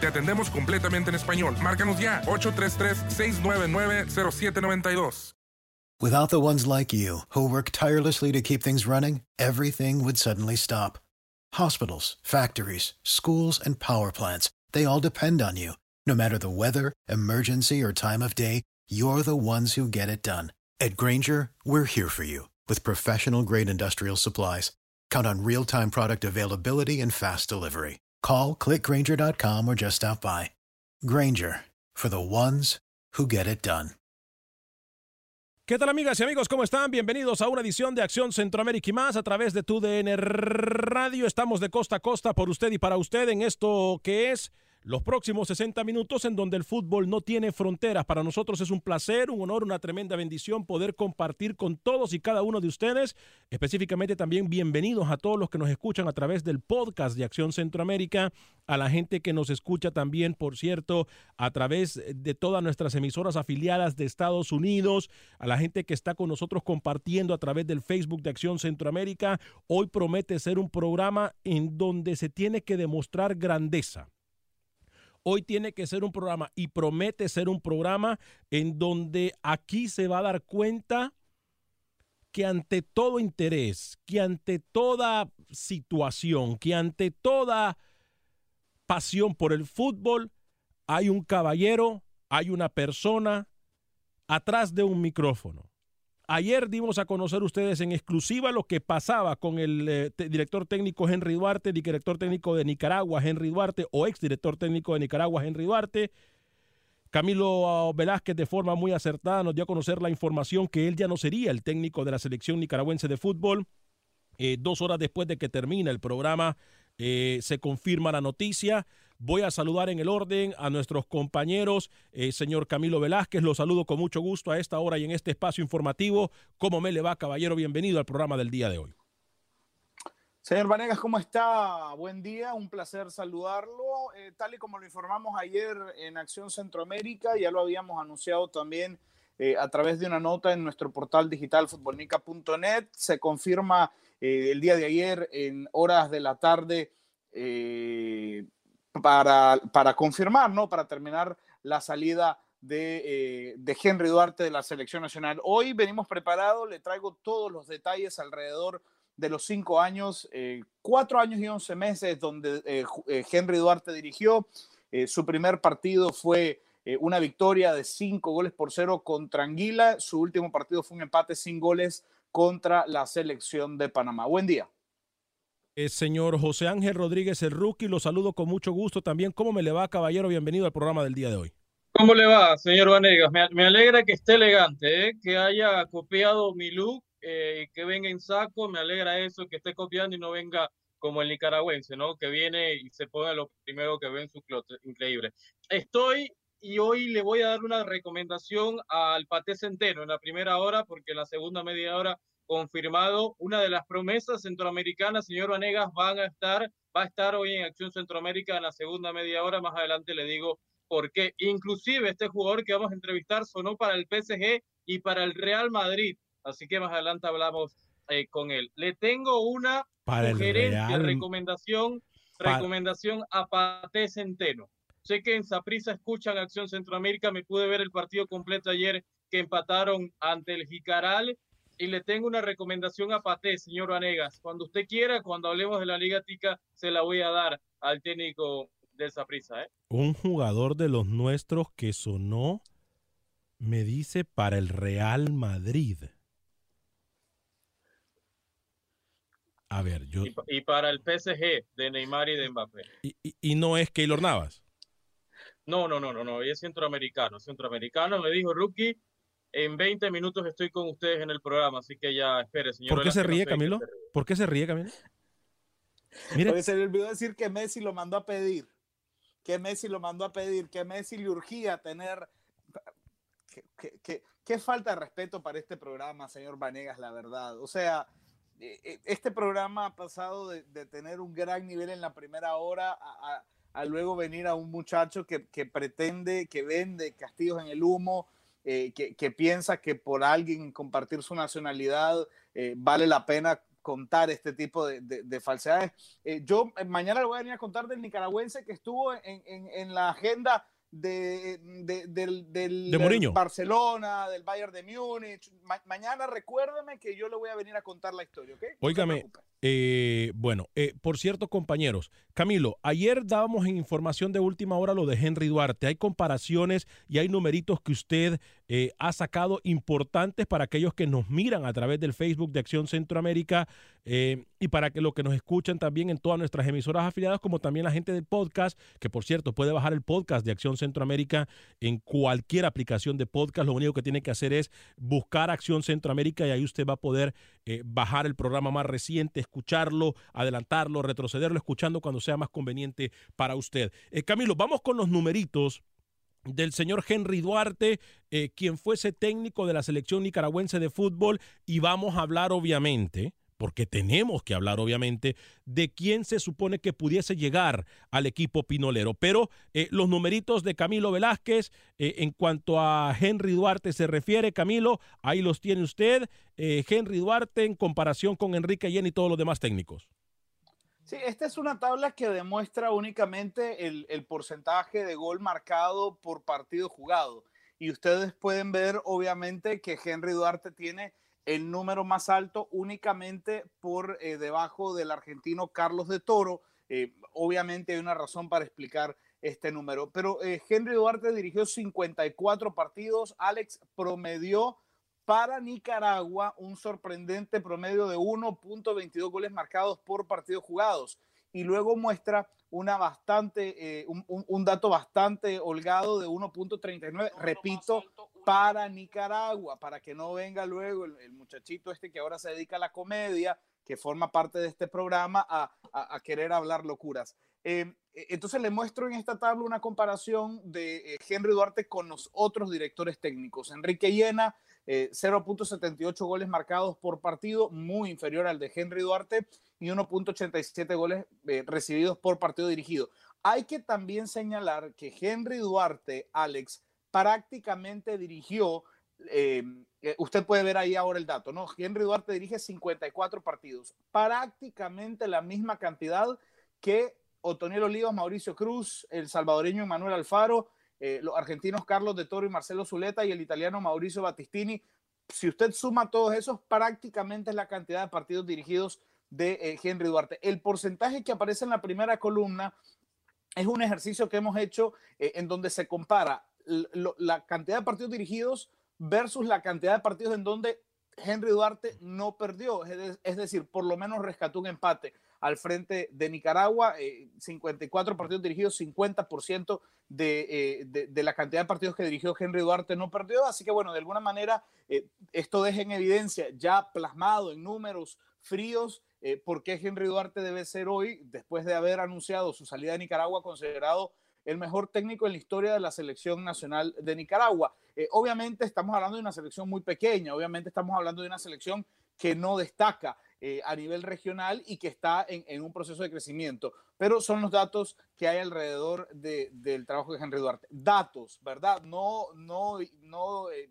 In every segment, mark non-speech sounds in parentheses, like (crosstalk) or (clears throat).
Te atendemos completamente en español. Márcanos ya, 833-699-0792. Without the ones like you, who work tirelessly to keep things running, everything would suddenly stop. Hospitals, factories, schools, and power plants, they all depend on you. No matter the weather, emergency, or time of day, you're the ones who get it done. At Granger, we're here for you with professional grade industrial supplies. Count on real time product availability and fast delivery. Call clickgranger.com or just stop by. Granger for the ones who get it done. ¿Qué tal amigas y amigos? ¿Cómo están? Bienvenidos a una edición de Acción Centroamérica y más a través de tu DN Radio. Estamos de costa a costa por usted y para usted en esto que es los próximos 60 minutos en donde el fútbol no tiene fronteras. Para nosotros es un placer, un honor, una tremenda bendición poder compartir con todos y cada uno de ustedes. Específicamente también bienvenidos a todos los que nos escuchan a través del podcast de Acción Centroamérica, a la gente que nos escucha también, por cierto, a través de todas nuestras emisoras afiliadas de Estados Unidos, a la gente que está con nosotros compartiendo a través del Facebook de Acción Centroamérica. Hoy promete ser un programa en donde se tiene que demostrar grandeza Hoy tiene que ser un programa y promete ser un programa en donde aquí se va a dar cuenta que ante todo interés, que ante toda situación, que ante toda pasión por el fútbol, hay un caballero, hay una persona atrás de un micrófono. Ayer dimos a conocer ustedes en exclusiva lo que pasaba con el eh, director técnico Henry Duarte, director técnico de Nicaragua Henry Duarte o ex director técnico de Nicaragua Henry Duarte. Camilo ah, Velázquez de forma muy acertada nos dio a conocer la información que él ya no sería el técnico de la selección nicaragüense de fútbol. Eh, dos horas después de que termina el programa eh, se confirma la noticia. Voy a saludar en el orden a nuestros compañeros, eh, señor Camilo Velázquez, lo saludo con mucho gusto a esta hora y en este espacio informativo. ¿Cómo me le va, caballero? Bienvenido al programa del día de hoy. Señor Vanegas, ¿cómo está? Buen día, un placer saludarlo. Eh, tal y como lo informamos ayer en Acción Centroamérica, ya lo habíamos anunciado también eh, a través de una nota en nuestro portal digital futbolnica.net. Se confirma el día de ayer en horas de la tarde para, confirmar, ¿no? Para terminar la salida de, eh, Henry Duarte de la selección nacional. Hoy venimos preparados, le traigo todos los detalles alrededor de los cinco años, eh, cuatro años y once meses donde eh, Henry Duarte dirigió. su primer partido fue una victoria de cinco goles por cero contra Anguila. Su último partido fue un empate sin goles contra la selección de Panamá. Buen día. Eh, señor José Ángel Rodríguez, el rookie, lo saludo con mucho gusto también. ¿Cómo me le va, caballero? Bienvenido al programa del día de hoy. ¿Cómo le va, señor Vanegas? Me, alegra que esté elegante, ¿eh? que haya copiado mi look, eh, que venga en saco. Me alegra eso, que esté copiando y no venga como el nicaragüense, ¿no? Que viene y se pone lo primero que ve en su closet. Increíble. Estoy y hoy le voy a dar una recomendación al Paté Centeno en la primera hora, porque en la segunda media hora confirmado una de las promesas centroamericanas, señor Vanegas, van a estar, va a estar hoy en Acción Centroamérica en la segunda media hora. Más adelante le digo por qué. Inclusive este jugador que vamos a entrevistar sonó para el PSG y para el Real Madrid. Así que más adelante hablamos eh, con él. Le tengo una sugerencia, recomendación, recomendación a Pate Centeno. Sé que en Saprisa escuchan Acción Centroamérica, me pude ver el partido completo ayer que empataron ante el Jicaral y le tengo una recomendación a Pate, señor Vanegas. Cuando usted quiera, cuando hablemos de la Liga Tica, se la voy a dar al técnico de Saprisa. ¿eh? Un jugador de los nuestros que sonó, me dice, para el Real Madrid. A ver, yo. Y, para el PSG de Neymar y de Mbappé. ¿Y, no es Keylor Navas? No, no, no, no, no. es centroamericano. Centroamericano, me dijo Rookie. En 20 minutos estoy con ustedes en el programa, así que ya espere, señor. ¿Por qué se ríe, Camilo? ¿Por qué se ríe, Camilo? Mire. Porque se le olvidó decir que Messi lo mandó a pedir. Que Messi lo mandó a pedir. Que Messi le urgía tener. Qué falta de respeto para este programa, señor Vanegas, la verdad. O sea, eh, eh, este programa ha pasado de, tener un gran nivel en la primera hora a, luego venir a un muchacho que, pretende, que vende castillos en el humo, eh, que, piensa que por alguien compartir su nacionalidad vale la pena contar este tipo de, falsedades. yo mañana le voy a venir a contar del nicaragüense que estuvo en la agenda de, del, del, Barcelona, del Bayern de Múnich. mañana recuérdeme que yo le voy a venir a contar la historia, ¿ok? Óigame, eh, bueno, eh, por cierto, compañeros, Camilo, ayer dábamos en información de última hora lo de Henry Duarte. Hay comparaciones y hay numeritos que usted eh, ha sacado importantes para aquellos que nos miran a través del Facebook de Acción Centroamérica y para que los que nos escuchan también en todas nuestras emisoras afiliadas, como también la gente del podcast, que por cierto puede bajar el podcast de Acción Centroamérica en cualquier aplicación de podcast. Lo único que tiene que hacer es buscar Acción Centroamérica y ahí usted va a poder bajar el programa más reciente escucharlo, adelantarlo, retrocederlo, escuchando cuando sea más conveniente para usted. Eh, Camilo, vamos con los numeritos del señor Henry Duarte, eh, quien fuese técnico de la selección nicaragüense de fútbol, y vamos a hablar obviamente porque tenemos que hablar obviamente de quién se supone que pudiese llegar al equipo pinolero. Pero eh, los numeritos de Camilo Velázquez, eh, en cuanto a Henry Duarte se refiere, Camilo, ahí los tiene usted. Eh, Henry Duarte en comparación con Enrique Yen y todos los demás técnicos. Sí, esta es una tabla que demuestra únicamente el, el porcentaje de gol marcado por partido jugado. Y ustedes pueden ver, obviamente, que Henry Duarte tiene el número más alto únicamente por eh, debajo del argentino Carlos de Toro. Eh, obviamente hay una razón para explicar este número, pero eh, Henry Duarte dirigió 54 partidos, Alex promedió para Nicaragua un sorprendente promedio de 1.22 goles marcados por partidos jugados y luego muestra una bastante, un, un, dato bastante holgado de 1.39, repito, para Nicaragua, para que no venga luego el, muchachito este que ahora se dedica a la comedia, que forma parte de este programa, a, querer hablar locuras. Em, e, entonces le muestro en esta tabla una comparación de eh, Henry Duarte con los otros directores técnicos. Enrique Llena, 0.78 eh, goles marcados por partido, muy inferior al de Henry Duarte, y 1.87 goles eh, recibidos por partido dirigido. Hay que también señalar que Henry Duarte, Alex, prácticamente dirigió, eh, eh, usted puede ver ahí ahora el dato, ¿no? Henry Duarte dirige 54 partidos, prácticamente la misma cantidad que Otoniel Olivas, Mauricio Cruz, el salvadoreño Manuel Alfaro, eh, los argentinos Carlos de Toro y Marcelo Zuleta y el italiano Mauricio Battistini. Si usted suma todos esos, prácticamente es la cantidad de partidos dirigidos de Henry Duarte. El porcentaje que aparece en la primera columna es un ejercicio que hemos hecho en donde se compara la cantidad de partidos dirigidos versus la cantidad de partidos en donde Henry Duarte no perdió, es, decir, por lo menos rescató un empate al frente de Nicaragua, 54 eh, partidos dirigidos, 50% eh, de, de, la cantidad de partidos que dirigió Henry Duarte no perdió, así que bueno, de alguna manera eh, esto deja en evidencia, ya plasmado en números fríos, por qué Henry Duarte debe ser hoy, después de haber anunciado su salida de Nicaragua, considerado el mejor técnico en la historia de la selección nacional de Nicaragua. Eh, obviamente estamos hablando de una selección muy pequeña, obviamente estamos hablando de una selección que no destaca. eh, a nivel regional y que está en, un proceso de crecimiento. Pero son los datos que hay alrededor del trabajo de Henry Duarte. Datos, ¿verdad? No, no, no eh,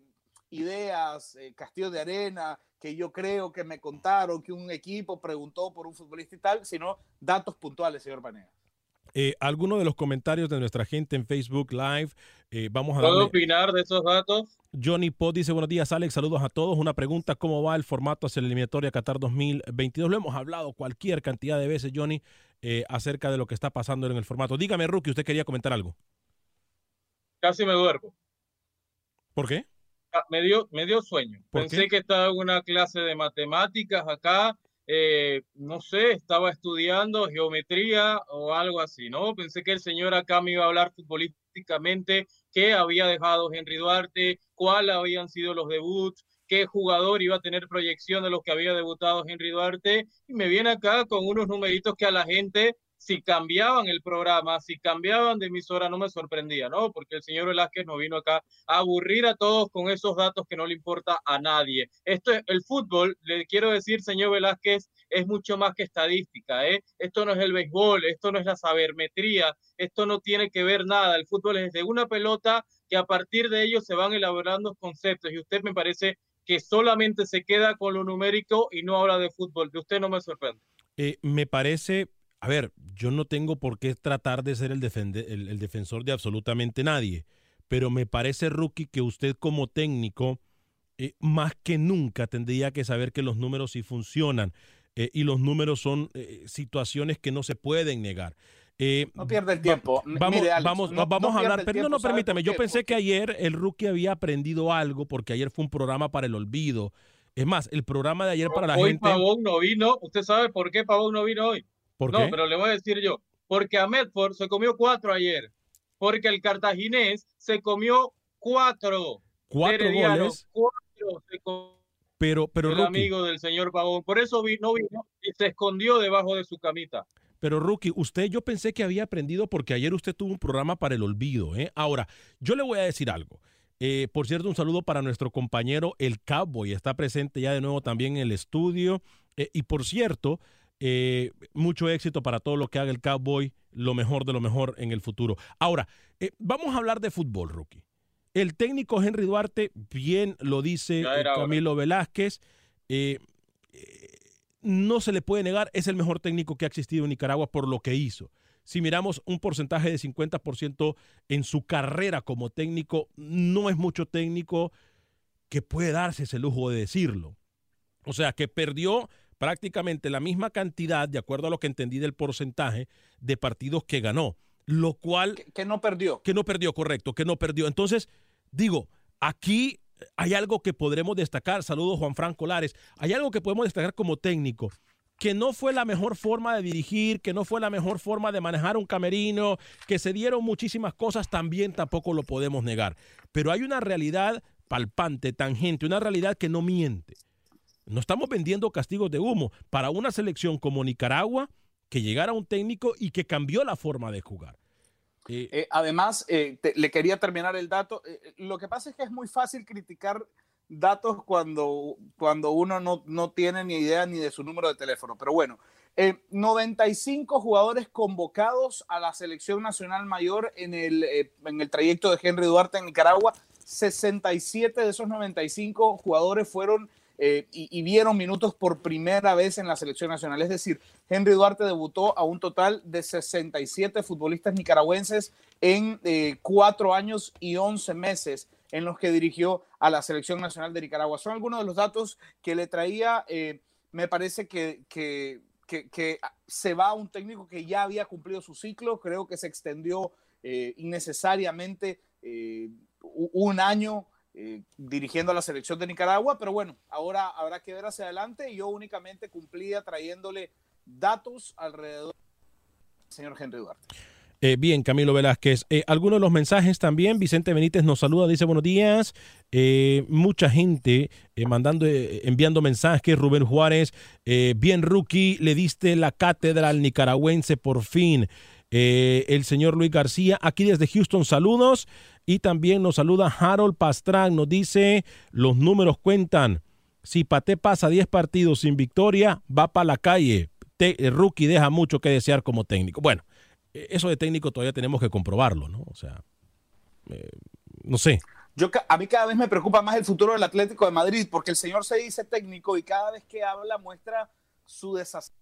ideas, castillo de arena, que yo creo que me contaron, que un equipo preguntó por un futbolista y tal, sino datos puntuales, señor Panea. Eh, algunos de los comentarios de nuestra gente en Facebook Live. Eh, vamos a ¿Puedo opinar de esos datos? Johnny Pot dice, buenos días Alex, saludos a todos. Una pregunta, ¿cómo va el formato hacia la eliminatoria Qatar 2022? Lo hemos hablado cualquier cantidad de veces, Johnny, eh, acerca de lo que está pasando en el formato. Dígame, Rookie, usted quería comentar algo. Casi me duermo. ¿Por qué? Ah, me dio, me dio sueño. Pensé que estaba en una clase de matemáticas acá eh, no sé, estaba estudiando geometría o algo así, ¿no? Pensé que el señor acá me iba a hablar futbolísticamente, qué había dejado Henry Duarte, cuáles habían sido los debuts, qué jugador iba a tener proyección de los que había debutado Henry Duarte, y me viene acá con unos numeritos que a la gente si cambiaban el programa, si cambiaban de emisora, no me sorprendía, ¿no? Porque el señor Velázquez no vino acá a aburrir a todos con esos datos que no le importa a nadie. Esto es el fútbol, le quiero decir, señor Velázquez, es mucho más que estadística, ¿eh? Esto no es el béisbol, esto no es la sabermetría, esto no tiene que ver nada. El fútbol es de una pelota que a partir de ello se van elaborando conceptos y usted me parece que solamente se queda con lo numérico y no habla de fútbol. De usted no me sorprende. Eh, me parece a ver, yo no tengo por qué tratar de ser el, el, defensor de absolutamente nadie, pero me parece, Rookie, que usted como técnico, eh, más que nunca tendría que saber que los números sí funcionan eh, y los números son eh, situaciones que no se pueden negar. no pierde el tiempo. vamos, vamos, vamos a hablar. Pero no, no, permítame. Yo pensé que ayer el rookie había aprendido algo porque ayer fue un programa para el olvido. Es más, el programa de ayer para la gente. Hoy Pavón no vino. ¿Usted sabe por qué Pavón no vino hoy? No, pero le voy a decir yo. Porque a Medford se comió cuatro ayer. Porque el cartaginés se comió cuatro. ¿Cuatro goles? Cuatro se comió pero, pero el amigo del señor Pavón. Por eso no vino y se escondió debajo de su camita. Pero Rookie, usted yo pensé que había aprendido porque ayer usted tuvo un programa para el olvido. ¿eh? Ahora, yo le voy a decir algo. Eh, por cierto, un saludo para nuestro compañero el Cowboy. Está presente ya de nuevo también en el estudio. Eh, y por cierto, eh, mucho éxito para todo lo que haga el Cowboy, lo mejor de lo mejor en el futuro. Ahora, eh, vamos a hablar de fútbol, rookie. El técnico Henry Duarte, bien lo dice Camilo Velázquez, eh, no se le puede negar, es el mejor técnico que ha existido en Nicaragua por lo que hizo. Si miramos un porcentaje de 50% en su carrera como técnico, no es mucho técnico que puede darse ese lujo de decirlo. O sea, que perdió prácticamente la misma cantidad, de acuerdo a lo que entendí del porcentaje, de partidos que ganó. Lo cual... Que, no perdió. Que no perdió, correcto, que no perdió. Entonces, digo, aquí hay algo que podremos destacar. Saludos Juan Franco Lares. Hay algo que podemos destacar como técnico que no fue la mejor forma de dirigir, que no fue la mejor forma de manejar un camerino, que se dieron muchísimas cosas, también tampoco lo podemos negar. Pero hay una realidad palpante, tangente, una realidad que no miente. No estamos vendiendo castigos de humo para una selección como Nicaragua que llegara un técnico y que cambió la forma de jugar. Eh, eh, además, eh, le quería terminar el dato. lo que pasa es que es muy fácil criticar datos cuando, cuando uno no, no tiene ni idea ni de su número de teléfono. Pero bueno, 95 jugadores convocados a la selección nacional mayor en el, en el trayecto de Henry Duarte en Nicaragua. 67 de esos 95 jugadores fueron eh, y, vieron minutos por primera vez en la selección nacional. Es decir, Henry Duarte debutó a un total de 67 futbolistas nicaragüenses en eh, cuatro años y 11 meses en los que dirigió a la selección nacional de Nicaragua. Son algunos de los datos que le traía. Eh, me parece que, que, que, se va un técnico que ya había cumplido su ciclo. Creo que se extendió innecesariamente un año eh, dirigiendo a la selección de Nicaragua, pero bueno, ahora habrá que ver hacia adelante. Yo únicamente cumplía trayéndole datos alrededor del señor Henry Duarte. Eh, bien, Camilo Velázquez. Eh, algunos de los mensajes también. Vicente Benítez nos saluda, dice buenos días. mucha gente mandando, enviando mensajes. Rubén Juárez, bien rookie, le diste la cátedra al nicaragüense por fin. el señor Luis García, aquí desde Houston, saludos. Y también nos saluda Harold Pastrán, nos dice, los números cuentan. Si Pate pasa 10 partidos sin victoria, va para la calle. Te, el rookie deja mucho que desear como técnico. Bueno, e, eso de técnico todavía tenemos que comprobarlo, ¿no? O sea, eh, no sé. Yo, a mí cada vez me preocupa más el futuro del Atlético de Madrid, porque el señor se dice técnico y cada vez que habla muestra su desastre.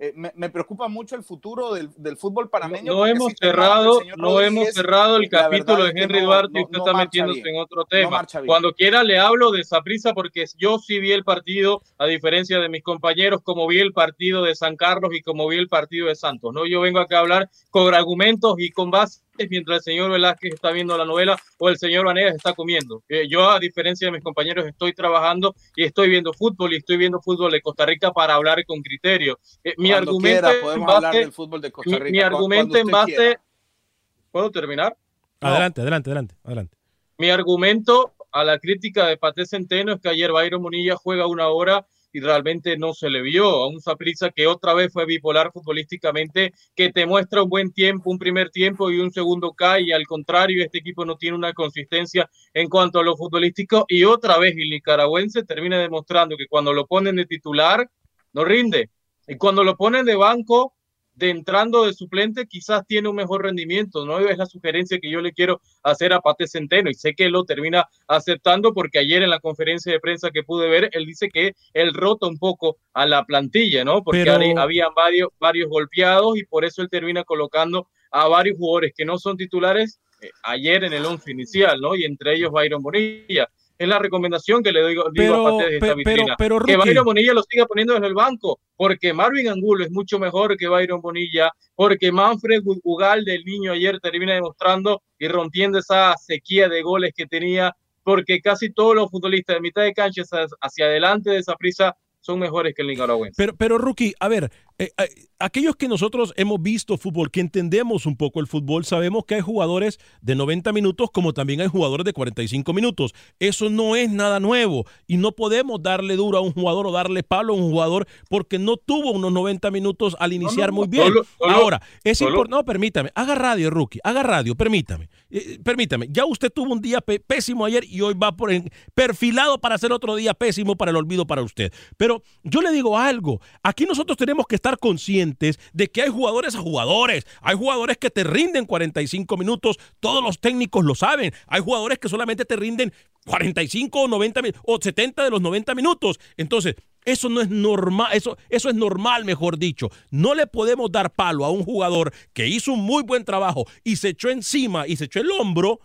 Eh, me, preocupa mucho el futuro del, del fútbol panameño. No, hemos cerrado, no hemos cerrado el capítulo de Henry Duarte y usted está metiéndose en otro tema. Cuando quiera le hablo de esa prisa porque yo sí vi el partido, a diferencia de mis compañeros, como vi el partido de San Carlos y como vi el partido de Santos. No, yo vengo acá a hablar con argumentos y con base mientras el señor Velázquez está viendo la novela o el señor Vanegas está comiendo. Eh, yo, a diferencia de mis compañeros, estoy trabajando y estoy viendo fútbol y estoy viendo fútbol de Costa Rica para hablar con criterio. Eh, mi argumento en base, fútbol de Costa Rica. Mi, argumento en base... ¿Puedo terminar? Adelante, adelante, adelante, adelante. Mi argumento a la crítica de Pate Centeno es que ayer Bayron Munilla juega una hora y realmente no se le vio. A un Saprissa que otra vez fue bipolar futbolísticamente, que te muestra un buen tiempo, un primer tiempo y un segundo cae, y al contrario, este equipo no tiene una consistencia en cuanto a lo futbolístico, y otra vez el nicaragüense termina demostrando que cuando lo ponen de titular, no rinde, y cuando lo ponen de banco, de entrando de suplente quizás tiene un mejor rendimiento, ¿no? Es la sugerencia que yo le quiero hacer a Pate Centeno y sé que lo termina aceptando porque ayer en la conferencia de prensa que pude ver, él dice que él rota un poco a la plantilla, ¿no? Porque habían varios, varios golpeados y por eso él termina colocando a varios jugadores que no son titulares eh, ayer en el once inicial, ¿no? Y entre ellos Byron Bonilla es la recomendación que le doy, digo a parte de esta vitrina. que Byron Bonilla lo siga poniendo desde el banco, porque Marvin Angulo es mucho mejor que Byron Bonilla, porque Manfred Ugal del niño ayer termina demostrando y rompiendo esa sequía de goles que tenía, porque casi todos los futbolistas de mitad de cancha hacia adelante de esa prisa son mejores que el nicaragüense. Pero, pero Rookie, a ver, eh, eh, aquellos que nosotros hemos visto fútbol, que entendemos un poco el fútbol, sabemos que hay jugadores de 90 minutos como también hay jugadores de 45 minutos. Eso no es nada nuevo y no podemos darle duro a un jugador o darle palo a un jugador porque no tuvo unos 90 minutos al iniciar muy bien. Ahora, es importante, no, permítame, haga radio, Rookie, haga radio, permítame, eh, permítame. Ya usted tuvo un día pésimo ayer y hoy va por perfilado para hacer otro día pésimo para el olvido para usted. Pero yo le digo algo, aquí nosotros tenemos que estar conscientes de que hay jugadores a jugadores. Hay jugadores que te rinden 45 minutos, todos los técnicos lo saben. Hay jugadores que solamente te rinden 45 o 90 o 70 de los 90 minutos. Entonces, eso no es normal, eso, eso es normal, mejor dicho. No le podemos dar palo a un jugador que hizo un muy buen trabajo y se echó encima y se echó el hombro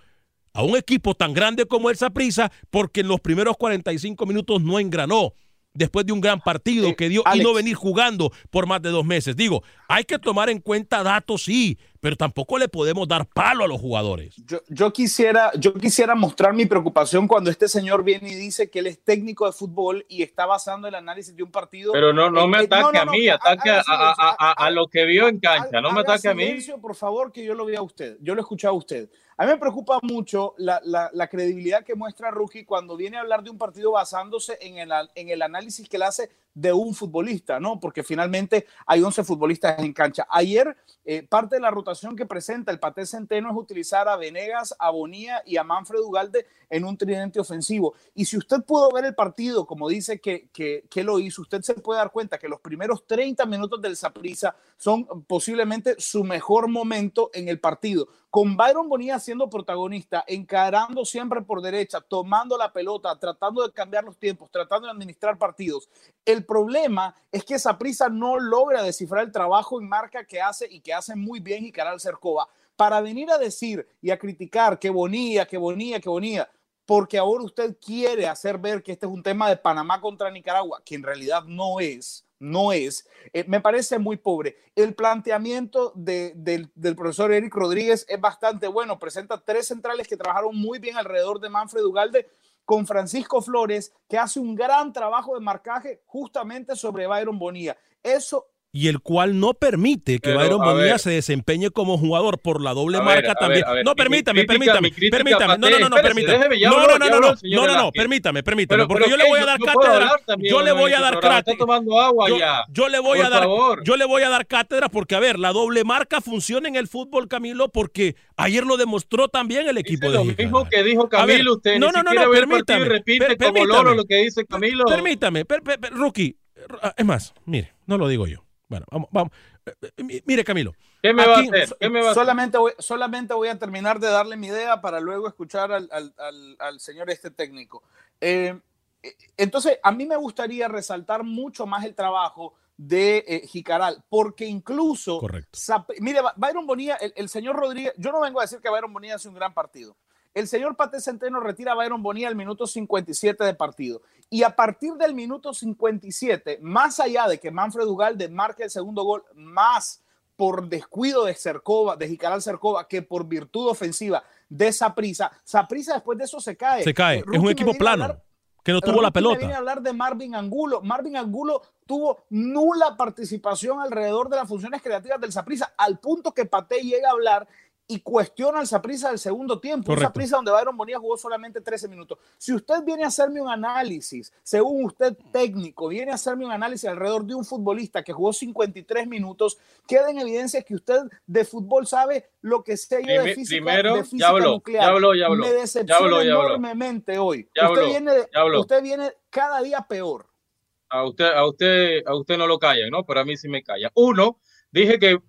a un equipo tan grande como el Saprissa porque en los primeros 45 minutos no engranó después de un gran partido eh, que dio y no venir jugando por más de dos meses. Digo, hay que tomar en cuenta datos, sí, pero tampoco le podemos dar palo a los jugadores. Yo, quisiera, yo quisiera mostrar mi preocupación cuando este señor viene y dice que él es técnico de fútbol y está basando el análisis de un partido. Pero no, no me ataque a mí, ataque a, lo que vio en cancha, no me ataque a mí. Por favor, que yo lo vea a usted, yo lo he escuchado a usted. A mí me preocupa mucho la, la, credibilidad que muestra Rookie cuando viene a hablar de un partido basándose en el, en el análisis que le hace de un futbolista, ¿no? Porque finalmente hay 11 futbolistas en cancha. Ayer, eh, parte de la rotación que presenta el Paté Centeno es utilizar a Venegas, a Bonía y a Manfred Ugalde en un tridente ofensivo. Y si usted pudo ver el partido, como dice que, que, lo hizo, usted se puede dar cuenta que los primeros 30 minutos del Saprisa son posiblemente su mejor momento en el partido. Con Byron Bonilla siendo protagonista, encarando siempre por derecha, tomando la pelota, tratando de cambiar los tiempos, tratando de administrar partidos. El problema es que esa prisa no logra descifrar el trabajo en marca que hace y que hace muy bien Icaral Cercova. Para venir a decir y a criticar que bonía, que bonía, que bonía, porque ahora usted quiere hacer ver que este es un tema de Panamá contra Nicaragua, que en realidad no es no es, eh, me parece muy pobre. El planteamiento del, profesor Eric Rodríguez es bastante bueno. Presenta tres centrales que trabajaron muy bien alrededor de Manfred Ugalde con Francisco Flores, que hace un gran trabajo de marcaje justamente sobre Byron Bonilla. Eso y el cual no permite que Byron Bonilla se desempeñe como jugador por la doble marca también. no, permítame, permítame, permítame. No, no, no, no, permítame. No, no, no, no, no, no, no, no, permítame, permítame, porque yo le voy a dar cátedra. Yo le voy a dar cátedra. tomando agua ya. Yo le voy a dar yo le voy a dar cátedra porque a ver, la doble marca funciona en el fútbol Camilo porque ayer lo demostró también el equipo de Lo mismo que dijo Camilo, usted no, no, no, no, permítame. Repite como loro lo que dice Camilo. Permítame, rookie, es más, mire, no lo digo yo. Bueno, vamos, vamos. Eh, eh, mire, Camilo. ¿Qué me va a hacer? ¿Qué me va a solamente, Voy, solamente voy a terminar de darle mi idea para luego escuchar al, al, al, señor este técnico. Eh, entonces, a mí me gustaría resaltar mucho más el trabajo de Jicaral, porque incluso, Correcto. mire, Byron Bonilla, el, el, señor Rodríguez, yo no vengo a decir que Byron Bonilla hace un gran partido, el señor Pate Centeno retira a Byron Bonilla al minuto 57 de partido. Y a partir del minuto 57, más allá de que Manfred Ugalde marque el segundo gol, más por descuido de Cercova, de Jicaral Cercova, que por virtud ofensiva de Saprisa. Saprisa después de eso se cae. Se cae. es un equipo plano. que no tuvo la pelota. Viene a hablar de Marvin Angulo. Marvin Angulo tuvo nula participación alrededor de las funciones creativas del Saprisa, al punto que Pate llega a hablar y cuestiona al Saprisa del segundo tiempo. Un Saprisa donde Byron Bonilla jugó solamente 13 minutos. Si usted viene a hacerme un análisis, según usted técnico, viene a hacerme un análisis alrededor de un futbolista que jugó 53 minutos, queda en evidencia que usted de fútbol sabe lo que sé yo de física, Primero, de física ya nuclear. Ya habló, ya habló, Me decepciona enormemente hoy. Usted, viene, usted viene cada día peor. A usted, a usted, a usted no lo calla, ¿no? Pero a mí sí me calla. Uno, dije que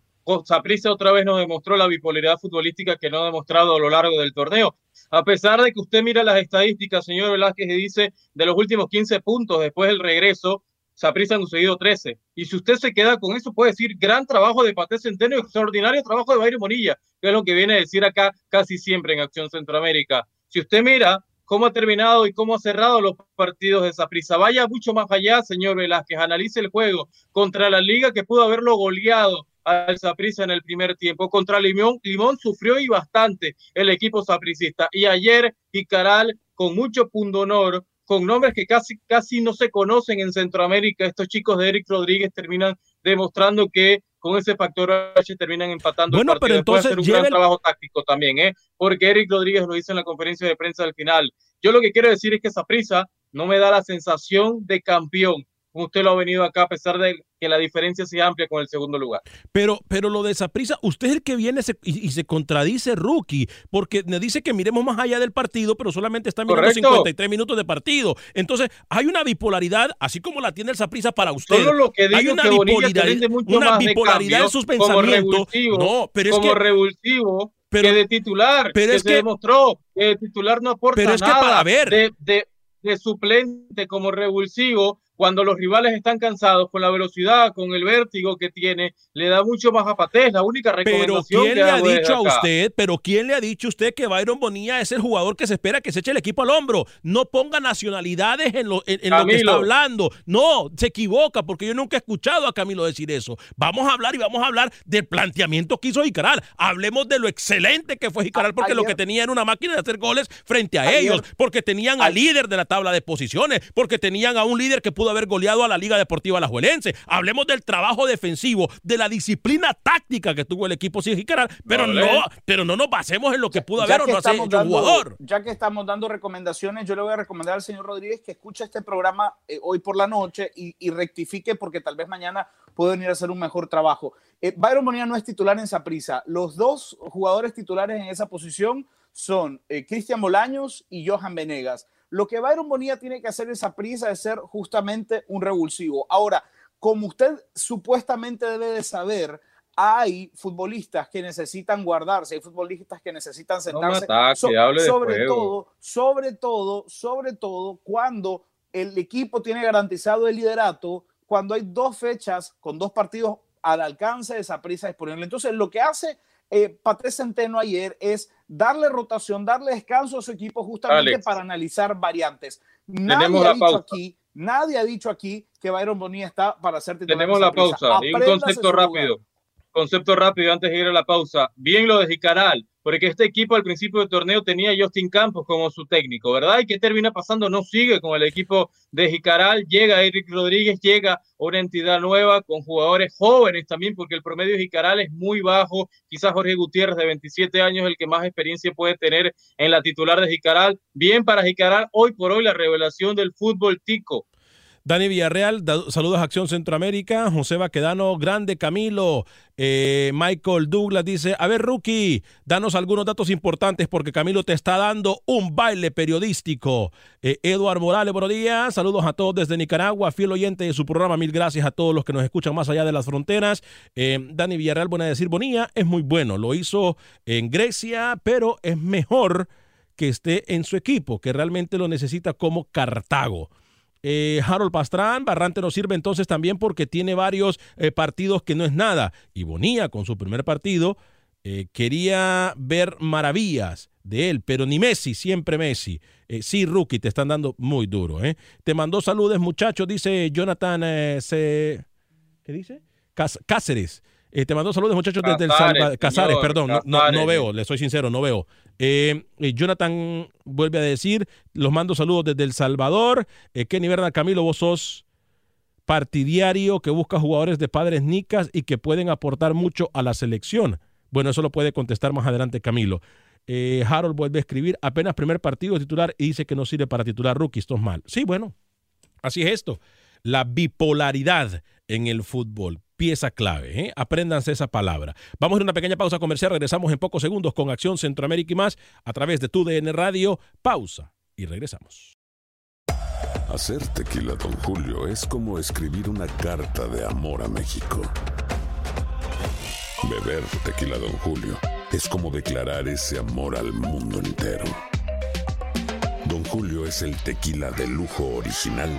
Saprissa otra vez nos demostró la bipolaridad futbolística que no ha demostrado a lo largo del torneo. A pesar de que usted mira las estadísticas, señor Velázquez, y dice de los últimos 15 puntos después del regreso, Saprissa han conseguido 13. Y si usted se queda con eso, puede decir gran trabajo de Paté Centeno y extraordinario trabajo de Bayron Monilla, que es lo que viene a decir acá casi siempre en Acción Centroamérica. Si usted mira cómo ha terminado y cómo ha cerrado los partidos de Saprissa, vaya mucho más allá, señor Velázquez, analice el juego contra la liga que pudo haberlo goleado al Saprissa en el primer tiempo. Contra Limón, Limón sufrió y bastante el equipo sapricista. Y ayer Icaral, con mucho pundonor, con nombres que casi, casi no se conocen en Centroamérica, estos chicos de Eric Rodríguez terminan demostrando que con ese factor H terminan empatando. Bueno, pero entonces hacer un gran trabajo táctico también, ¿eh? porque Eric Rodríguez lo dice en la conferencia de prensa del final. Yo lo que quiero decir es que Saprissa no me da la sensación de campeón como usted lo ha venido acá, a pesar de que la diferencia sea amplia con el segundo lugar. Pero, pero lo de esa prisa, usted es el que viene y, se contradice, Rookie, porque me dice que miremos más allá del partido, pero solamente está mirando 53 minutos de partido. Entonces, hay una bipolaridad, así como la tiene el Saprisa para usted. Solo lo que digo hay una bipolaridad, una bipolaridad en sus pensamientos. Como no, pero es como revulsivo pero, que de titular, pero que es se que, demostró que de titular no aporta pero es nada. Que para, ver, de, de, de suplente como revulsivo cuando los rivales están cansados con la velocidad, con el vértigo que tiene, le da mucho más a Patés, la única recomendación pero ¿quién le ha dicho a usted, pero quién le ha dicho a usted que Byron Bonilla es el jugador que se espera que se eche el equipo al hombro? No ponga nacionalidades en lo, en, lo que está hablando. No, se equivoca porque yo nunca he escuchado a Camilo decir eso. Vamos a hablar y vamos a hablar del planteamiento que hizo Jicaral. Hablemos de lo excelente que fue Jicaral porque lo que tenía era una máquina de hacer goles frente a ellos, porque tenían al líder de la tabla de posiciones, porque tenían a un líder que pudo haber goleado a la Liga Deportiva Alajuelense. Hablemos del trabajo defensivo, de la disciplina táctica que tuvo el equipo Jicaral, pero no, pero no nos basemos en lo que pudo haber o no hacer un jugador. Ya que estamos dando recomendaciones, yo le voy a recomendar al señor Rodríguez que escuche este programa eh, hoy por la noche y, rectifique porque tal vez mañana puede venir a hacer un mejor trabajo. Eh, Byron Bonilla no es titular en prisa. Los dos jugadores titulares en esa posición son eh, Cristian Bolaños y Johan Venegas. Lo que Byron Bonilla tiene que hacer esa prisa es ser justamente un revulsivo. Ahora, como usted supuestamente debe de saber, hay futbolistas que necesitan guardarse, hay futbolistas que necesitan sentarse. sobre todo, sobre todo, sobre todo cuando el equipo tiene garantizado el liderato, cuando hay dos fechas con dos partidos al alcance de esa prisa disponible. Entonces, lo que hace eh, Centeno ayer es darle rotación, darle descanso a su equipo justamente para analizar variantes. Nadie ha, dicho aquí, nadie ha dicho aquí que Byron Bonilla está para hacer. Tenemos la pausa y un concepto rápido. Concepto rápido antes de ir a la pausa. Bien lo de Jicaral, porque este equipo al principio del torneo tenía a Justin Campos como su técnico, ¿verdad? ¿Y qué termina pasando? No sigue con el equipo de Jicaral, llega Eric Rodríguez, llega una entidad nueva con jugadores jóvenes también, porque el promedio de Jicaral es muy bajo, quizás Jorge Gutiérrez de 27 años el que más experiencia puede tener en la titular de Jicaral. Bien para Jicaral, hoy por hoy la revelación del fútbol tico Dani Villarreal, saludos a Acción Centroamérica. José Baquedano, grande Camilo. Eh, Michael Douglas dice: A ver, Rookie, danos algunos datos importantes porque Camilo te está dando un baile periodístico. Eh, Eduard Morales, buenos días. Saludos a todos desde Nicaragua, fiel oyente de su programa. Mil gracias a todos los que nos escuchan más allá de las fronteras. Eh, Dani Villarreal, buena decir, Bonilla es muy bueno. Lo hizo en Grecia, pero es mejor que esté en su equipo, que realmente lo necesita como Cartago. Eh, Harold Pastrán, Barrante nos sirve entonces también porque tiene varios eh, partidos que no es nada. Y Bonilla con su primer partido eh, quería ver maravillas de él, pero ni Messi, siempre Messi. sí, rookie, te están dando muy duro. Te mandó saludos, muchachos, dice Jonathan. ¿Qué dice? Cáceres. Te mando saludos, muchachos, desde el Salvador. Casares, perdón, no, no, veo, le soy sincero, no veo. Eh, eh, Jonathan vuelve a decir, los mando saludos desde El Salvador. Kenny Bernal Camilo, vos sos partidario que busca jugadores de padres nicas y que pueden aportar mucho a la selección. Bueno, eso lo puede contestar más adelante Camilo. Harold vuelve a escribir, apenas primer partido titular y dice que no sirve para titular rookie, esto es mal. Sí, bueno, así es esto. La bipolaridad en el fútbol pieza clave. ¿eh? Esa palabra. Vamos a una pequeña pausa comercial. Regresamos en pocos segundos con Acción Centroamérica y más a través de tu DN Radio. Pausa y regresamos. Hacer tequila, don Julio, es como escribir una carta de amor a México. Beber tequila, don Julio, es como declarar ese amor al mundo entero. Don Julio es el tequila de lujo original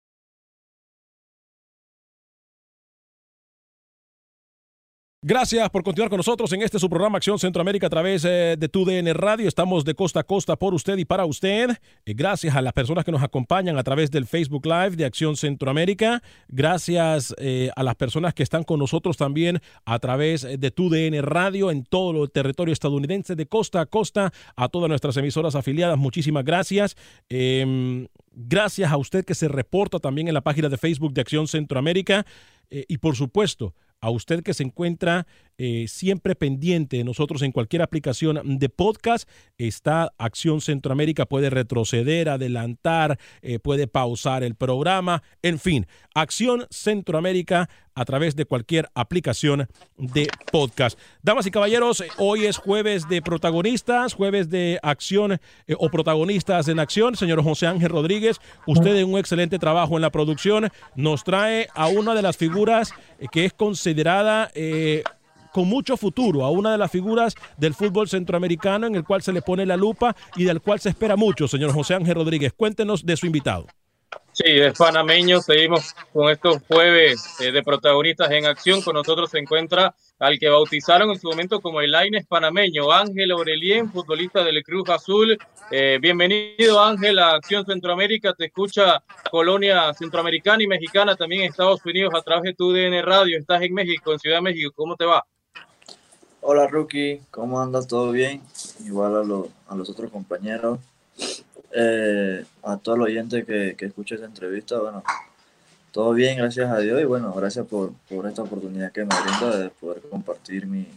Gracias por continuar con nosotros en este su programa Acción Centroamérica a través eh, de tu DN Radio. Estamos de costa a costa por usted y para usted. Eh, gracias a las personas que nos acompañan a través del Facebook Live de Acción Centroamérica. Gracias eh, a las personas que están con nosotros también a través de tu DN Radio en todo el territorio estadounidense de costa a costa. A todas nuestras emisoras afiliadas, muchísimas gracias. Em, gracias a usted que se reporta también en la página de Facebook de Acción Centroamérica. y por supuesto, a usted que se encuentra eh, siempre pendiente de nosotros en cualquier aplicación de podcast. Está Acción Centroamérica, puede retroceder, adelantar, eh, puede pausar el programa, en fin, Acción Centroamérica a través de cualquier aplicación de podcast. Damas y caballeros, hoy es jueves de protagonistas, jueves de acción eh, o protagonistas en acción. Señor José Ángel Rodríguez, usted en un excelente trabajo en la producción nos trae a una de las figuras que es considerada con mucho futuro, a una de las figuras del fútbol centroamericano en el cual se le pone la lupa y del cual se espera mucho, señor José Ángel Rodríguez. Cuéntenos de su invitado. Sí, es panameño. Seguimos con estos jueves eh, de protagonistas en acción. Con nosotros se encuentra al que bautizaron en su momento como el Aines panameño, Ángel Aurelien, futbolista del Cruz Azul. Eh, bienvenido, Ángel, a Acción Centroamérica. Te escucha Colonia Centroamericana y Mexicana, también en Estados Unidos, a través de tu DN Radio. Estás en México, en Ciudad de México. ¿Cómo te va? Hola Rookie, ¿cómo andas? ¿Todo bien? Igual a, los otros compañeros. Eh, a todo el oyente que, que escucha esta entrevista, bueno, todo bien, gracias a Dios y bueno, gracias por, por esta oportunidad que me brinda de poder compartir mi,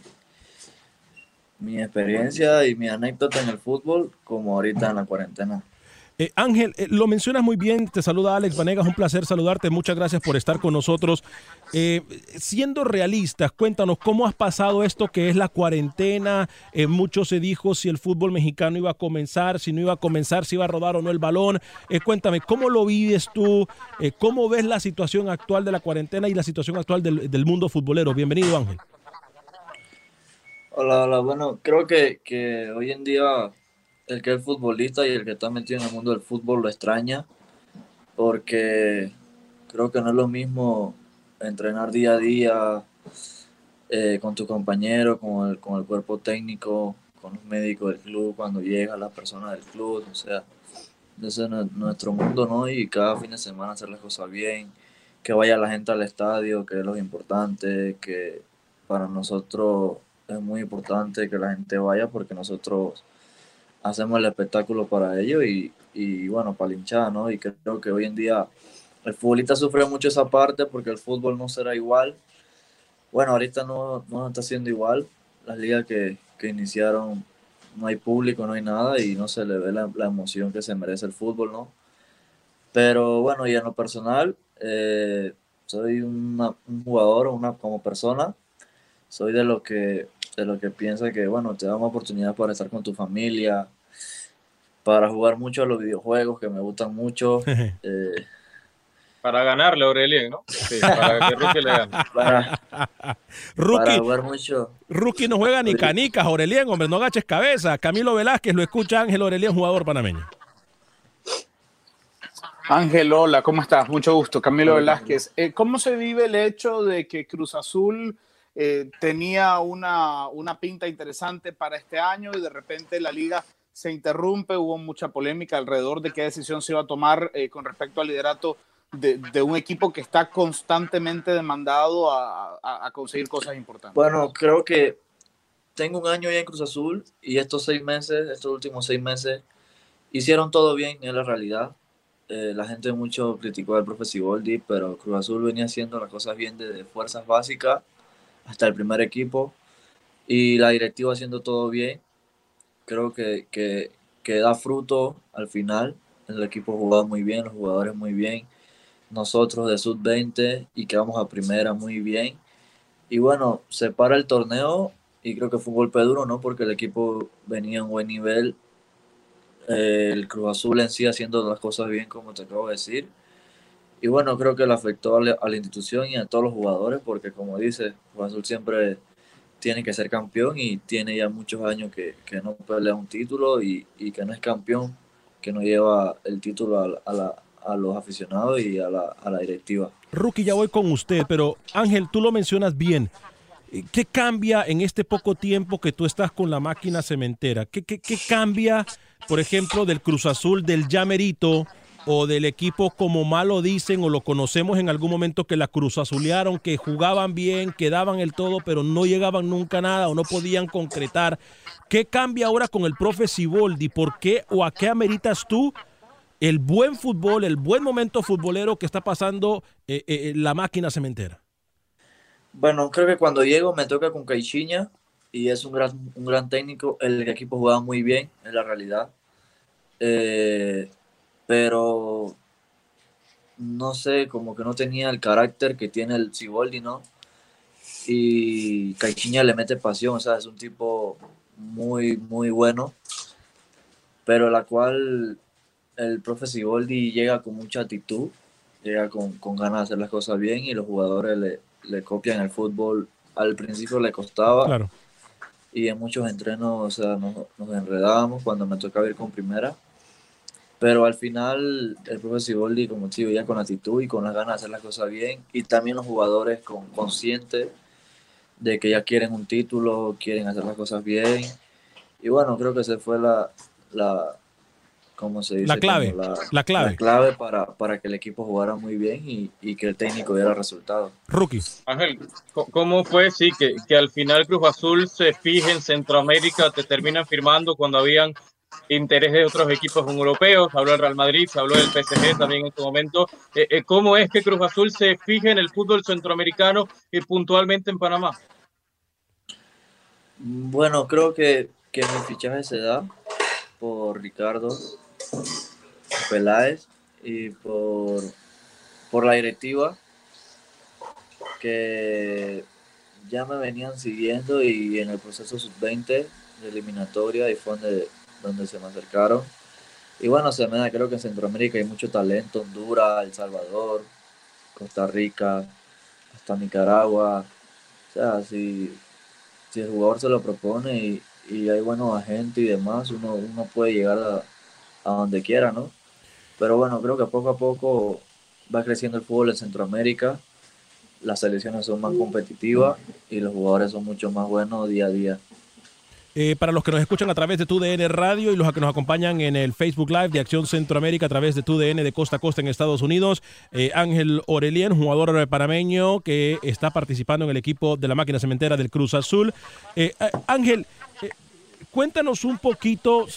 mi experiencia y mi anécdota en el fútbol como ahorita en la cuarentena. Eh, Ángel, eh, lo mencionas muy bien, te saluda Alex Vanegas, un placer saludarte, muchas gracias por estar con nosotros. Eh, siendo realistas, cuéntanos cómo has pasado esto que es la cuarentena, mucho se dijo si el fútbol mexicano iba a comenzar, si no iba a comenzar, si iba a rodar o no el balón. cuéntame, ¿cómo lo vives tú? ¿Cómo ves la situación actual de la cuarentena y la situación actual del, del mundo futbolero? Bienvenido Ángel. Hola, hola, bueno, creo que, que hoy en día el que es futbolista y el que está metido en el mundo del fútbol lo extraña, porque creo que no es lo mismo entrenar día a día eh, con tu compañero, con el, con el cuerpo técnico, con los médicos del club, cuando llega la persona del club, o sea, ese es nuestro mundo, ¿no? Y cada fin de semana hacer las cosas bien, que vaya la gente al estadio, que es lo importante, que para nosotros es muy importante que la gente vaya porque nosotros hacemos el espectáculo para ellos y, y bueno, para la hinchada, ¿no? Y creo que hoy en día el futbolista sufre mucho esa parte porque el fútbol no será igual. Bueno, ahorita no, no está siendo igual. Las ligas que, que, iniciaron no hay público, no hay nada y no se le ve la, emoción que se merece el fútbol, ¿no? Pero bueno, y en lo personal, eh, soy un jugador, una, como persona, soy de lo que de lo que piensa que, bueno, te da una oportunidad para estar con tu familia, para jugar mucho a los videojuegos que me gustan mucho. (laughs) eh, para ganarle a Aurelien, ¿no? Sí, para que Rookie le gane. (laughs) Para, Rookie, para jugar mucho. Rookie no juega ni canicas, Aurelien, hombre, no agaches cabeza. Camilo Velázquez lo escucha Ángel Aurelien, jugador panameño. Ángel, hola, ¿cómo estás? Mucho gusto. Camilo Velázquez. Eh, ¿Cómo se vive el hecho de que Cruz Azul eh, tenía una, una pinta interesante para este año y de repente la liga se interrumpe? Hubo mucha polémica alrededor de qué decisión se iba a tomar eh, con respecto al liderato de, de, un equipo que está constantemente demandado a, a, a, conseguir cosas importantes? Bueno, creo que tengo un año ya en Cruz Azul y estos seis meses, estos últimos seis meses, hicieron todo bien, en la realidad. Eh, la gente mucho criticó al profe Siboldi, pero Cruz Azul venía haciendo las cosas bien desde fuerzas básicas hasta el primer equipo y la directiva haciendo todo bien. Creo que, que, que da fruto al final. El equipo jugado muy bien, los jugadores muy bien nosotros de sub-20 y quedamos a primera muy bien. Y bueno, se para el torneo y creo que fue un golpe duro, ¿no? Porque el equipo venía un buen nivel. Eh, el Cruz Azul en sí haciendo las cosas bien, como te acabo de decir. Y bueno, creo que le afectó a la, a la institución y a todos los jugadores, porque como dice, Cruz Azul siempre tiene que ser campeón y tiene ya muchos años que, que no pelea un título y, y, que no es campeón, que no lleva el título a, a la, a los aficionados y a la, a la, directiva. Rookie, ya voy con usted, pero Ángel, tú lo mencionas bien. ¿Qué cambia en este poco tiempo que tú estás con la máquina cementera? ¿Qué, qué, qué cambia, por ejemplo, del Cruz Azul, del Llamerito o del equipo como malo dicen o lo conocemos en algún momento que la Cruz Azulearon, que jugaban bien, que daban el todo, pero no llegaban nunca a nada o no podían concretar? ¿Qué cambia ahora con el profe Siboldi? ¿Por qué o a qué ameritas tú el buen fútbol, el buen momento futbolero que está pasando eh, eh, la máquina cementera? Bueno, creo que cuando llego me toca con Caixinha y es un gran, un gran técnico. El equipo jugaba muy bien, es la realidad. Eh, pero no sé, como que no tenía el carácter que tiene el Ciboldi, ¿no? Y Caixinha le mete pasión, o sea, es un tipo muy, muy bueno, pero la cual el profe Siboldi llega con mucha actitud, llega con, con, ganas de hacer las cosas bien y los jugadores le, le copian el fútbol. Al principio le costaba claro. y en muchos entrenos o sea, nos, nos, enredábamos cuando me tocaba ir con primera. Pero al final el profe Siboldi, como te digo, ya con actitud y con las ganas de hacer las cosas bien y también los jugadores con, conscientes de que ya quieren un título, quieren hacer las cosas bien. Y bueno, creo que se fue la, la, ¿cómo se dice? La clave, la, la, clave. La clave para, para, que el equipo jugara muy bien y, y, que el técnico diera resultados. Rookie. Ángel, ¿cómo fue, sí, que, que al final Cruz Azul se fije en Centroamérica, te terminan firmando cuando habían interés de otros equipos europeos, habló el Real Madrid, se habló del PSG también en su momento. Eh, eh, ¿Cómo es que Cruz Azul se fije en el fútbol centroamericano y puntualmente en Panamá? Bueno, creo que, que mi fichaje se da por Ricardo Peláez y por, por la directiva que ya me venían siguiendo y en el proceso sub-20 de eliminatoria y fue donde, donde se me acercaron. Y bueno, se me da, creo que en Centroamérica hay mucho talento, Honduras, El Salvador, Costa Rica, hasta Nicaragua. O sea, si, si el jugador se lo propone y, y hay buenos agentes y demás, uno, uno puede llegar a, a donde quiera, ¿no? Pero bueno, creo que poco a poco va creciendo el fútbol en Centroamérica, las selecciones son más competitivas y los jugadores son mucho más buenos día a día. Eh, para los que nos escuchan a través de TUDN Radio y los que nos acompañan en el Facebook Live de Acción Centroamérica a través de TUDN de Costa a Costa en Estados Unidos, eh, Ángel Orelien, jugador panameño que está participando en el equipo de la máquina cementera del Cruz Azul. Eh, Ángel, cuéntanos un poquito,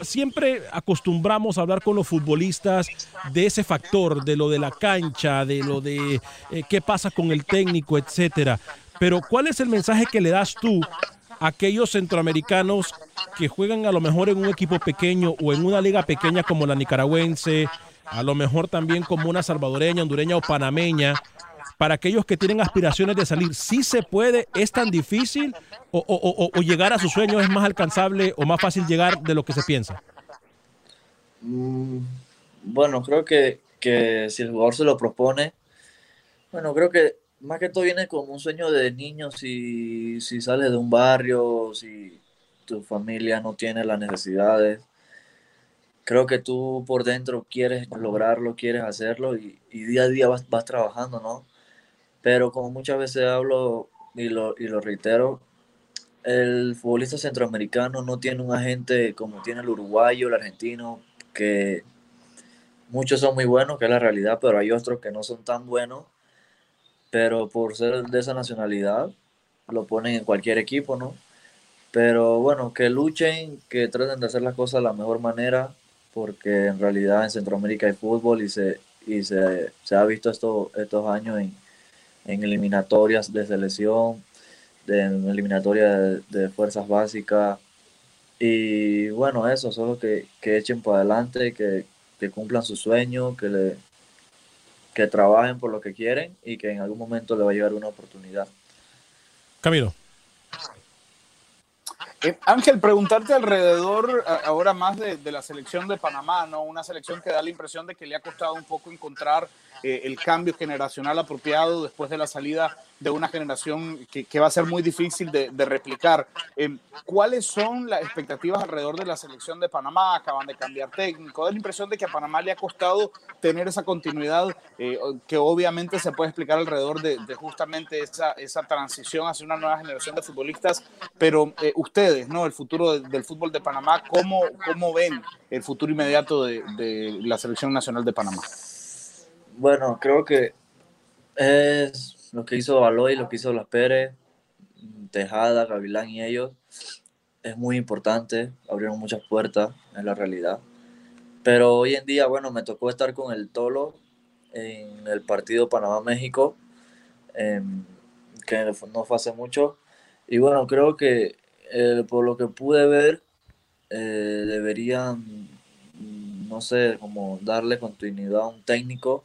siempre acostumbramos a hablar con los futbolistas de ese factor, de lo de la cancha, de lo de qué pasa con el técnico, etcétera. Pero ¿cuál es el mensaje que le das tú aquellos centroamericanos que juegan a lo mejor en un equipo pequeño o en una liga pequeña como la nicaragüense, a lo mejor también como una salvadoreña, hondureña o panameña, para aquellos que tienen aspiraciones de salir, ¿sí se puede? ¿Es tan difícil? ¿O, llegar a sus sueños es más alcanzable o más fácil llegar de lo que se piensa? Mm, bueno, creo que, que si el jugador se lo propone, bueno, creo que más que todo viene como un sueño de niño si, si sales de un barrio, si tu familia no tiene las necesidades. Creo que tú por dentro quieres lograrlo, quieres hacerlo y, día a día vas, trabajando, ¿no? Pero como muchas veces hablo y lo, y lo reitero, el futbolista centroamericano no tiene un agente como tiene el uruguayo, el argentino, que muchos son muy buenos, que es la realidad, pero hay otros que no son tan buenos pero por ser de esa nacionalidad, lo ponen en cualquier equipo, ¿no? Pero bueno, que luchen, que traten de hacer las cosas de la mejor manera, porque en realidad en Centroamérica hay fútbol y se, y se, ha visto esto, estos años en, eliminatorias de selección, de, en eliminatorias de, fuerzas básicas. Y bueno, eso, solo que, que echen para adelante, que, que cumplan su sueño, que le, que trabajen por lo que quieren y que en algún momento le va a llegar una oportunidad. Camilo. Eh, Ángel, preguntarte alrededor ahora más de, de, la selección de Panamá, ¿no? Una selección que da la impresión de que le ha costado un poco encontrar eh, el cambio generacional apropiado después de la salida de una generación que, va a ser muy difícil de, replicar. Eh, ¿Cuáles son las expectativas alrededor de la selección de Panamá? Acaban de cambiar técnico. Da la impresión de que a Panamá le ha costado tener esa continuidad eh, que obviamente se puede explicar alrededor de, justamente esa, esa transición hacia una nueva generación de futbolistas. Pero ustedes, ¿no? El futuro del fútbol de Panamá, ¿cómo, ¿cómo ven el futuro inmediato de la selección nacional de Panamá? Bueno, creo que es lo que hizo Baloy, lo que hizo Las Pérez, Tejada, Gavilán y ellos. Es muy importante, abrieron muchas puertas en la realidad. Pero hoy en día, bueno, me tocó estar con el Tolo en el partido Panamá-México, em, que no fue hace mucho. Y bueno, creo que eh, por lo que pude ver, eh, deberían, no sé, como darle continuidad a un técnico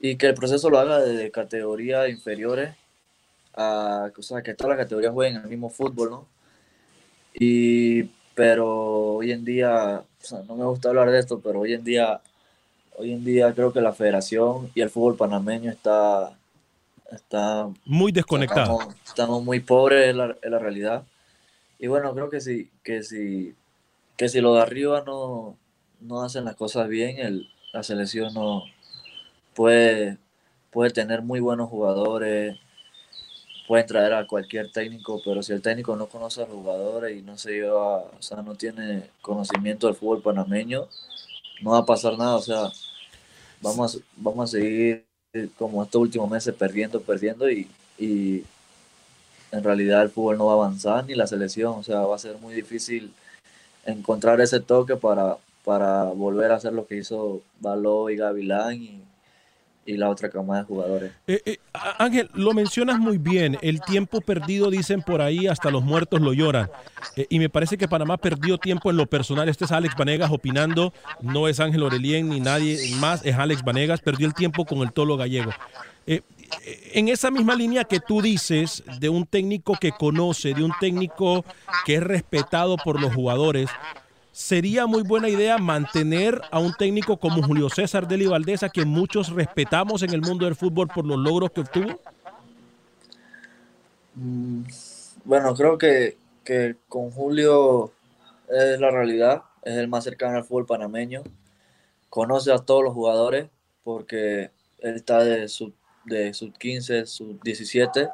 y que el proceso lo haga de categorías inferiores a o sea, que todas las categorías jueguen el mismo fútbol, ¿no? Y, pero hoy en día, o sea, no me gusta hablar de esto, pero hoy en día, hoy en día creo que la federación y el fútbol panameño está, está muy desconectado. estamos, muy pobres en la, en la, realidad. Y bueno, creo que si, que si, que si los de arriba no, no hacen las cosas bien, el, la selección no, puede, puede tener muy buenos jugadores, puede traer a cualquier técnico, pero si el técnico no conoce a los jugadores y no se lleva, o sea, no tiene conocimiento del fútbol panameño, no va a pasar nada, o sea, vamos, a, vamos a seguir como estos últimos meses perdiendo, perdiendo y, y en realidad el fútbol no va a avanzar ni la selección, o sea, va a ser muy difícil encontrar ese toque para, para volver a hacer lo que hizo Baló y Gavilán y, y la otra cama de jugadores. Eh, eh, Ángel, lo mencionas muy bien. El tiempo perdido, dicen por ahí, hasta los muertos lo lloran. Eh, y me parece que Panamá perdió tiempo en lo personal. Este es Alex Vanegas opinando. No es Ángel Orelien ni nadie más, es Alex Vanegas. Perdió el tiempo con el tolo gallego. en esa misma línea que tú dices, de un técnico que conoce, de un técnico que es respetado por los jugadores, sería muy buena idea mantener a un técnico como Julio César Deli Valdés, a quien muchos respetamos en el mundo del fútbol por los logros que obtuvo? Mm, bueno, creo que, con Julio es la realidad, es el más cercano al fútbol panameño, conoce a todos los jugadores porque él está de sub, de sub 15, sub 17.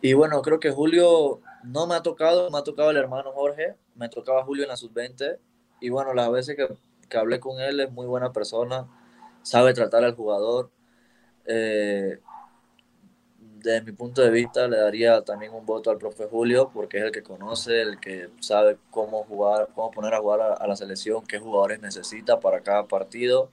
Y bueno, creo que Julio no me ha tocado, me ha tocado el hermano Jorge, me tocaba Julio en la sub-20 y bueno, las veces que, que, hablé con él es muy buena persona, sabe tratar al jugador. Eh, desde mi punto de vista le daría también un voto al profe Julio porque es el que conoce, el que sabe cómo jugar, cómo poner a jugar a, a la selección, qué jugadores necesita para cada partido.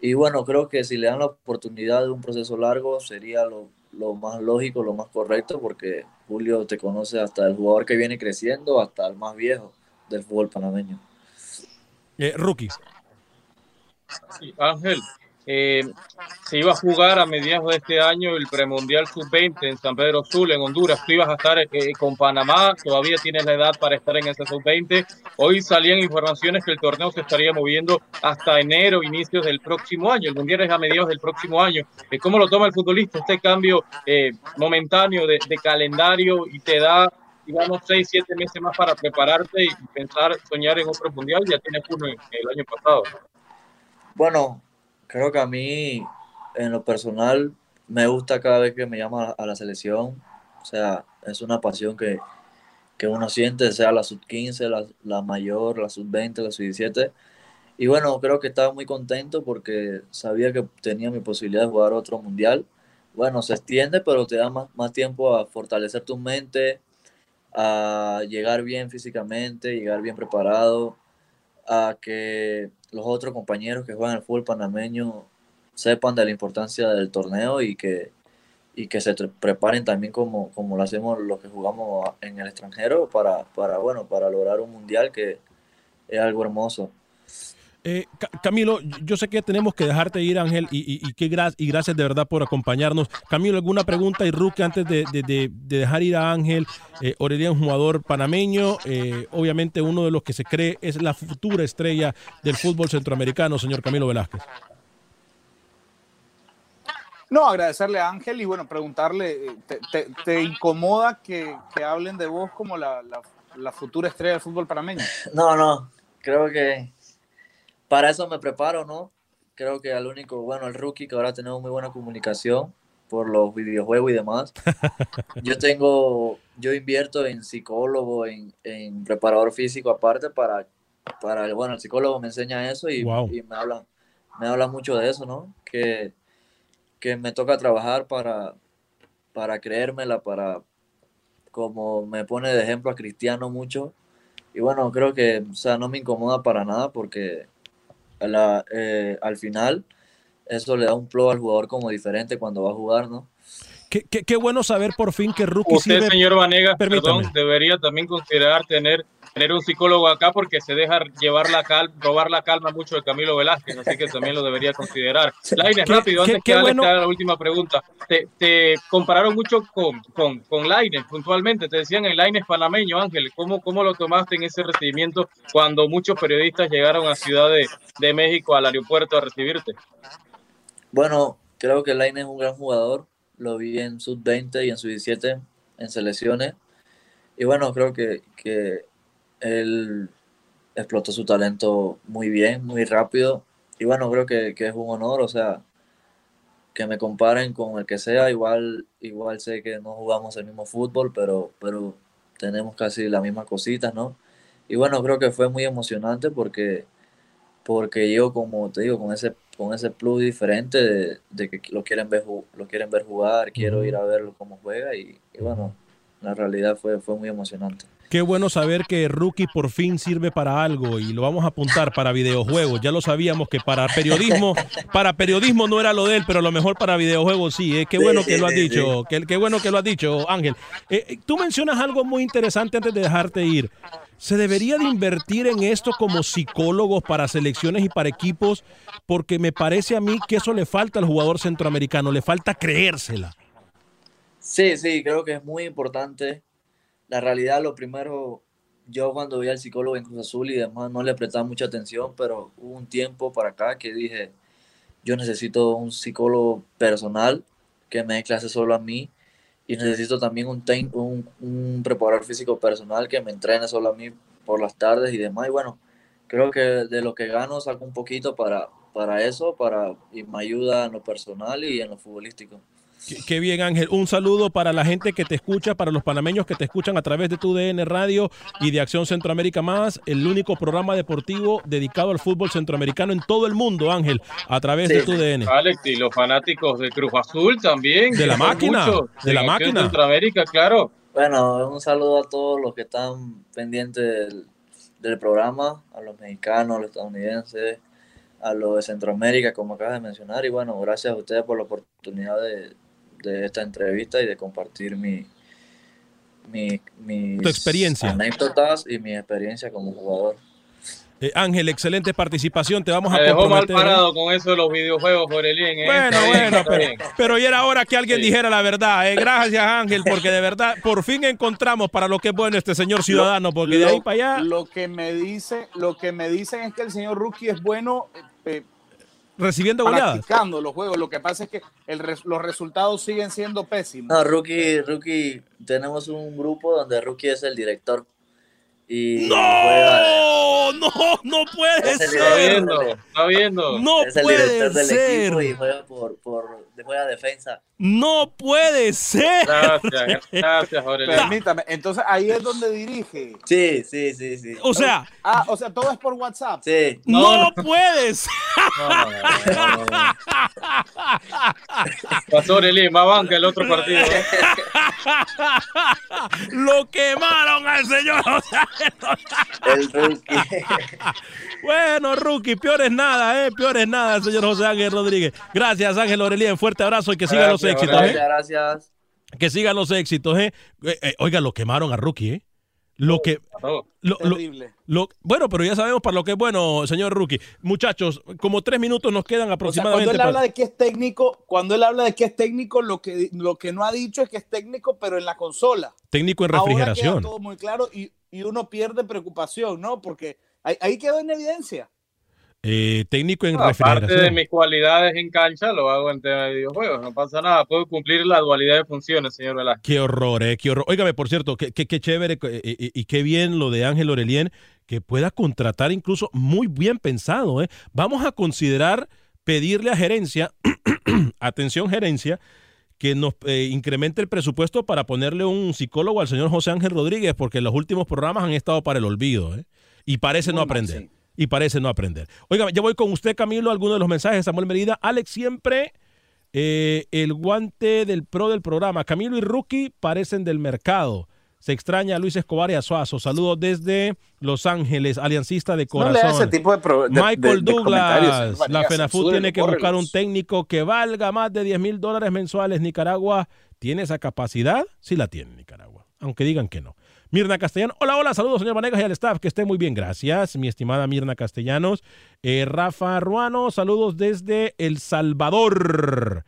Y bueno, creo que si le dan la oportunidad de un proceso largo sería lo, lo más lógico, lo más correcto, porque Julio te conoce hasta el jugador que viene creciendo, hasta el más viejo del fútbol panameño. Eh, rookie. Sí, Ángel, eh, se iba a jugar a mediados de este año el premundial sub-20 en San Pedro Sula, en Honduras. Tú ibas a estar eh, con Panamá, todavía tienes la edad para estar en ese sub-20. Hoy salían informaciones que el torneo se estaría moviendo hasta enero, inicios del próximo año. El mundial es a mediados del próximo año. Eh, ¿Cómo lo toma el futbolista este cambio eh, momentáneo de, de calendario y te da digamos, seis, siete meses más para prepararte y pensar, soñar en otro mundial, ya tienes uno el año pasado. Bueno, creo que a mí, en lo personal, me gusta cada vez que me llama a la selección. O sea, es una pasión que, que uno siente, sea la sub-15, la, la, mayor, la sub-20, la sub-17. Y bueno, creo que estaba muy contento porque sabía que tenía mi posibilidad de jugar otro mundial. Bueno, se extiende, pero te da más, más tiempo a fortalecer tu mente, a llegar bien físicamente, llegar bien preparado, a que los otros compañeros que juegan el fútbol panameño sepan de la importancia del torneo y que, y que se preparen también como, como lo hacemos los que jugamos en el extranjero para, para, bueno, para lograr un mundial que es algo hermoso. Eh, Camilo, yo sé que tenemos que dejarte ir, Ángel, y, y, gra y gracias de verdad por acompañarnos. Camilo, ¿alguna pregunta y Ruque antes de, de, de, de, dejar ir a Ángel? Eh, Orelia es un jugador panameño, eh, obviamente uno de los que se cree es la futura estrella del fútbol centroamericano, señor Camilo Velázquez. No, agradecerle a Ángel y bueno, preguntarle, ¿te, te, te incomoda que, que, hablen de vos como la, la, la futura estrella del fútbol panameño? No, no, creo que para eso me preparo, ¿no? Creo que al único, bueno, el rookie, que ahora tenemos muy buena comunicación por los videojuegos y demás. (laughs) Yo tengo, yo invierto en psicólogo, en, en preparador físico aparte para, para, bueno, el psicólogo me enseña eso y, wow. y me, habla, me habla mucho de eso, ¿no? Que, que me toca trabajar para, para creérmela, para, como me pone de ejemplo a Cristiano mucho. Y bueno, creo que, o sea, no me incomoda para nada porque la, eh, al final eso le da un flow al jugador como diferente cuando va a jugar, ¿no? Qué, qué, qué bueno saber por fin que Rookie Usted, sirve... señor Vanegas, perdón, debería también considerar tener, tener un psicólogo acá porque se deja llevar la calma, robar la calma mucho de Camilo Velázquez, así que también lo debería considerar. Laines, rápido, antes que bueno... la última pregunta. Te, te compararon mucho con, con, con Laines, puntualmente, te decían el Laines panameño, Ángel, ¿cómo, ¿cómo lo tomaste en ese recibimiento cuando muchos periodistas llegaron a Ciudad de, de México, al aeropuerto, a recibirte? Bueno, creo que Laines es un gran jugador, lo vi en sub-20 y en sub-17 en selecciones. Y bueno, creo que, que él explotó su talento muy bien, muy rápido. Y bueno, creo que, que, es un honor, o sea, que me comparen con el que sea. Igual, igual sé que no jugamos el mismo fútbol, pero, pero tenemos casi las mismas cositas, ¿no? Y bueno, creo que fue muy emocionante porque, porque yo, como te digo, con ese con ese plus diferente de, de, que lo quieren ver lo quieren ver jugar, quiero ir a verlo cómo juega y, y, bueno, la realidad fue, fue muy emocionante. Qué bueno saber que Rookie por fin sirve para algo y lo vamos a apuntar para videojuegos. Ya lo sabíamos que para periodismo, para periodismo no era lo de él, pero a lo mejor para videojuegos sí. Eh, qué bueno que lo has dicho, qué, qué bueno que lo has dicho, Ángel. Eh, tú mencionas algo muy interesante antes de dejarte ir. ¿Se debería de invertir en esto como psicólogos para selecciones y para equipos? Porque me parece a mí que eso le falta al jugador centroamericano, le falta creérsela. Sí, sí, creo que es muy importante. La realidad, lo primero, yo cuando vi al psicólogo en Cruz Azul y demás no le prestaba mucha atención, pero hubo un tiempo para acá que dije, yo necesito un psicólogo personal que me dé clase solo a mí y necesito también un, un, un, preparador físico personal que me entrene solo a mí por las tardes y demás. Y bueno, creo que de lo que gano saco un poquito para, para eso para, y me ayuda en lo personal y en lo futbolístico. Qué, bien, Ángel. Un saludo para la gente que te escucha, para los panameños que te escuchan a través de tu DN Radio y de Acción Centroamérica Más, el único programa deportivo dedicado al fútbol centroamericano en todo el mundo, Ángel, a través de tu DN. Alex, y los fanáticos de Cruz Azul también. De la máquina. de la máquina. Centroamérica, claro. Bueno, un saludo a todos los que están pendientes del, del programa, a los mexicanos, a los estadounidenses, a los de Centroamérica, como acabas de mencionar. Y bueno, gracias a ustedes por la oportunidad de de esta entrevista y de compartir mi, mi mis experiencia. anécdotas y mi experiencia como jugador. Eh, Ángel, excelente participación. Te vamos a dejó mal parado con eso de los videojuegos, Jorelín. ¿eh? Bueno, bueno, pero, ya era hora que alguien dijera la verdad. ¿eh? Gracias, Ángel, porque de verdad, por fin encontramos para lo que es bueno este señor ciudadano, porque de ahí para allá. Lo que me dice, lo que me dicen es que el señor Rookie es bueno. Recibiendo goleadas. Practicando los juegos. Lo que pasa es que el los resultados siguen siendo pésimos. No, Rookie, Rookie, tenemos un grupo donde Rookie es el director. Y no, no, no puede ser. Está viendo, está viendo. No es el puede director del ser. equipo y juega por, por juega defensa. No puede ser. Gracias, gracias, Jorge. Permítame, entonces ahí es donde dirige. Sí, sí, sí, sí. O sea. Ah, o sea, todo es por WhatsApp. Sí. No, puedes. Pasó Orelín, más banca el otro partido. ¿eh? (laughs) Lo quemaron al señor. El rookie. (laughs) bueno, rookie, peor es nada, ¿eh? Peor es nada, señor José Ángel Rodríguez. Gracias, Ángel Aurelien. Fuerte abrazo y que sigan los éxitos. Gracias, ¿eh? gracias. Que sigan los éxitos, ¿eh? eh, eh oiga, lo quemaron a rookie, ¿eh? Lo que. Lo, lo, bueno, pero ya sabemos para lo que es bueno, señor Rookie. Muchachos, como tres minutos nos quedan aproximadamente. cuando él habla de que es técnico, cuando él habla de que es técnico, lo que, lo que no ha dicho es que es técnico, pero en la consola. Técnico en refrigeración. Ahora queda todo muy claro y, y uno pierde preocupación, ¿no? Porque ahí, ahí quedó en evidencia. Eh, técnico en refrigeración. Aparte de mis cualidades en cancha, lo hago en tema de videojuegos. No pasa nada. Puedo cumplir la dualidad de funciones, señor Velázquez. Qué horror, eh, qué horror. Óigame, por cierto, qué, qué, chévere eh, eh, y, qué bien lo de Ángel Orelien, que pueda contratar incluso muy bien pensado. Eh. Vamos a considerar pedirle a gerencia, (clears throat) atención gerencia, que nos incremente el presupuesto para ponerle un psicólogo al señor José Ángel Rodríguez, porque los últimos programas han estado para el olvido, y parece no aprender y parece no aprender. Oiga, ya voy con usted, Camilo, algunos de los mensajes Samuel Merida. Alex, siempre eh, el guante del pro del programa. Camilo y Rookie parecen del mercado. Se extraña a Luis Escobar y a Suazo. Saludos desde Los Ángeles, aliancista de corazón. Michael Douglas, la FENAFUT tiene que buscar un técnico que valga más de 10 mil dólares mensuales. Nicaragua tiene esa capacidad, sí la tiene Nicaragua, aunque digan que no. Mirna Castellano. Hola, hola, saludos, señor Vanegas y al staff. Que esté muy bien, gracias, mi estimada Mirna Castellanos. Eh, Rafa Ruano, saludos desde El Salvador.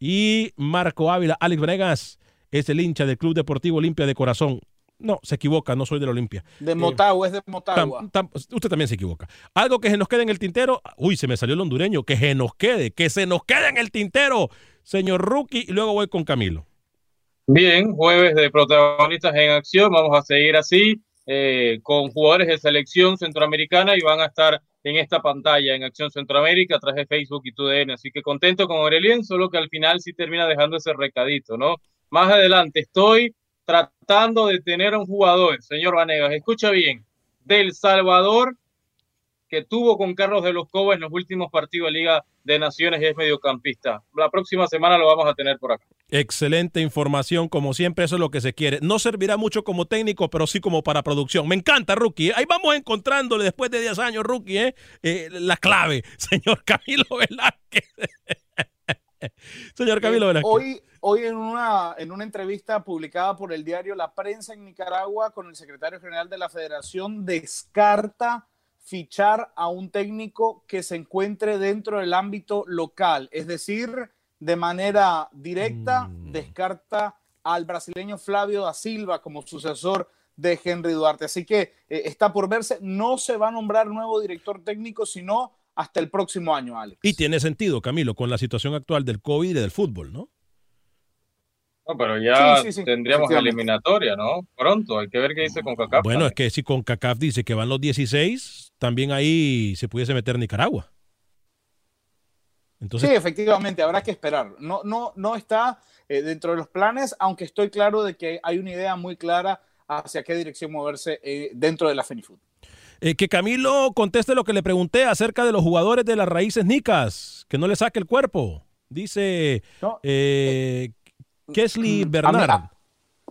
Y Marco Ávila, Alex Vanegas, es el hincha del Club Deportivo Olimpia de corazón. No, se equivoca, no soy del Olimpia. De eh, Motagua, es de Motagua. usted también se equivoca. Algo que se nos quede en el tintero. Uy, se me salió el hondureño. Que se nos quede, que se nos quede en el tintero, señor Rookie. Y luego voy con Camilo. Bien, jueves de protagonistas en acción, vamos a seguir así eh, con jugadores de selección centroamericana y van a estar en esta pantalla en Acción Centroamérica a través de Facebook y TUDN. Así que contento con Aurelien, solo que al final sí termina dejando ese recadito, ¿no? Más adelante estoy tratando de tener un jugador, señor Vanegas, escucha bien, del Salvador que tuvo con Carlos de los Cobos en los últimos partidos de Liga de Naciones y es mediocampista. La próxima semana lo vamos a tener por acá. Excelente información, como siempre, eso es lo que se quiere. No servirá mucho como técnico, pero sí como para producción. Me encanta, Rookie. Ahí vamos encontrándole después de 10 años, Rookie, ¿eh? ¿eh? la clave, (laughs) señor Camilo Velázquez. (laughs) señor Camilo Velázquez. Hoy, hoy en, una, en una entrevista publicada por el diario La Prensa en Nicaragua con el secretario general de la Federación, descarta fichar a un técnico que se encuentre dentro del ámbito local, es decir, de manera directa mm. descarta al brasileño Flavio da Silva como sucesor de Henry Duarte. Así que eh, está por verse, no se va a nombrar nuevo director técnico, sino hasta el próximo año, Alex. Y tiene sentido, Camilo, con la situación actual del COVID y del fútbol, ¿no? No, pero ya tendríamos eliminatoria, ¿no? Pronto, hay que ver qué dice con CACAF. Bueno, es que si con CACAF dice que van los 16, también ahí se pudiese meter Nicaragua. sí, efectivamente, habrá que esperar. No, no, no está eh, dentro de los planes, aunque estoy claro de que hay una idea muy clara hacia qué dirección moverse eh, dentro de la FENIFUT. Eh, que Camilo conteste lo que le pregunté acerca de los jugadores de las raíces nicas, que no le saque el cuerpo. Dice Kesley mm, Bernard.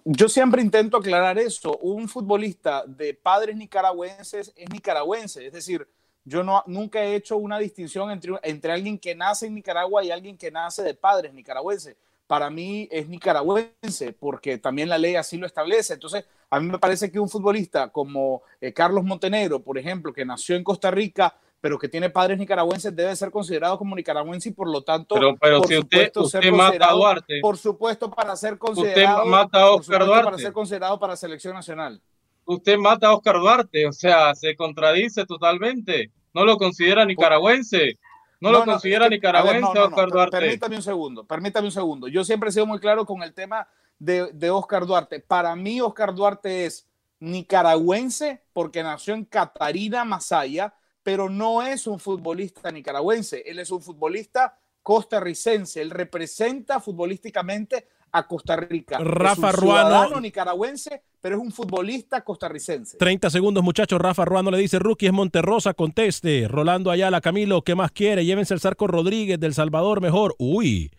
Yo siempre intento aclarar eso. Un futbolista de padres nicaragüenses es nicaragüense, es decir, yo no, nunca he hecho una distinción entre, entre alguien que nace en Nicaragua y alguien que nace de padres nicaragüenses. Para mí es nicaragüense, porque también la ley así lo establece. Entonces, a mí me parece que un futbolista como eh, Carlos Montenegro, por ejemplo, que nació en Costa Rica, pero que tiene padres nicaragüenses, debe ser considerado como nicaragüense y por lo tanto, pero, pero por si supuesto, usted, mata a Duarte, por supuesto, para ser considerado, usted mata a Oscar Duarte. para ser considerado para selección nacional usted mata a Oscar Duarte, o sea, se contradice totalmente. No lo considera nicaragüense. No, lo considera nicaragüense Oscar Duarte. Permítame un segundo, permítame un segundo. Yo siempre he sido muy claro con el tema de, de Oscar Duarte. Para mí, Oscar Duarte es nicaragüense porque nació en Catarina, Masaya, pero no es un futbolista nicaragüense. Él es un futbolista costarricense. Él representa futbolísticamente a Costa Rica. Rafa es un Ruano. nicaragüense, pero es un futbolista costarricense. 30 segundos, muchachos. Rafa Ruano le dice: Rookie es Monterrosa, conteste. Rolando Ayala, Camilo, ¿qué más quiere? Llévense el Sarco Rodríguez del Salvador mejor. Uy,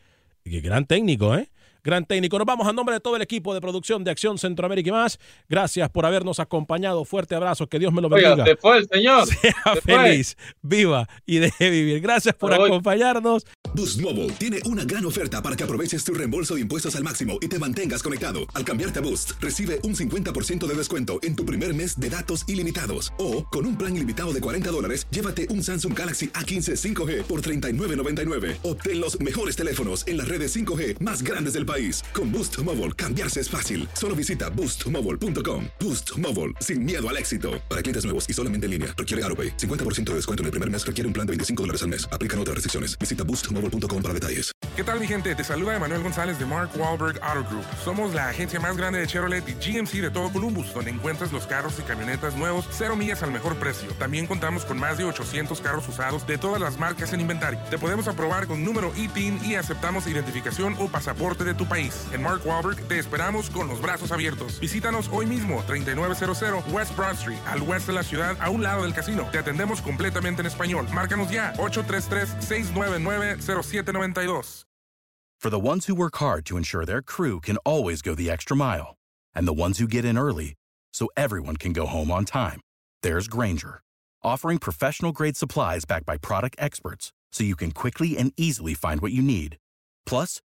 qué gran técnico, ¿eh? Gran técnico. Nos vamos a nombre de todo el equipo de producción de Acción Centroamérica y más. Gracias por habernos acompañado. Fuerte abrazo. Que Dios me lo bendiga. Oiga, se fue el señor. (laughs) Sea feliz, viva y deje vivir. Gracias por acompañarnos. Boost Mobile tiene una gran oferta para que aproveches tu reembolso de impuestos al máximo y te mantengas conectado. Al cambiarte a Boost, recibe un 50% de descuento en tu primer mes de datos ilimitados. O, con un plan ilimitado de 40 dólares, llévate un Samsung Galaxy A15 5G por $39.99. Obtén los mejores teléfonos en las redes 5G más grandes del país con Boost Mobile, cambiarse es fácil. Solo visita boostmobile.com. Boost Mobile, sin miedo al éxito. Para clientes nuevos y solamente en línea, requiere AroPay. 50% de descuento en el primer mes requiere un plan de 25 dólares al mes. Aplican otras restricciones. Visita boostmobile.com para detalles. ¿Qué tal, mi gente? Te saluda Emanuel González de Mark Wahlberg Auto Group. Somos la agencia más grande de Chevrolet y GMC de todo Columbus, donde encuentras los carros y camionetas nuevos, cero millas al mejor precio. También contamos con más de 800 carros usados de todas las marcas en inventario. Te podemos aprobar con número ITIN y aceptamos identificación o pasaporte de país. En Mark Wahlberg te esperamos con los brazos abiertos. Visítanos hoy mismo, 3900 West Broad Street, al oeste de la ciudad, a un lado del casino. Te atendemos completamente en español. Márcanos ya, 833-699-0792. For the ones who work hard to ensure their crew can always go the extra mile, and the ones who get in early so everyone can go home on time, there's Granger, offering professional grade supplies backed by product experts so you can quickly and easily find what you need. Plus,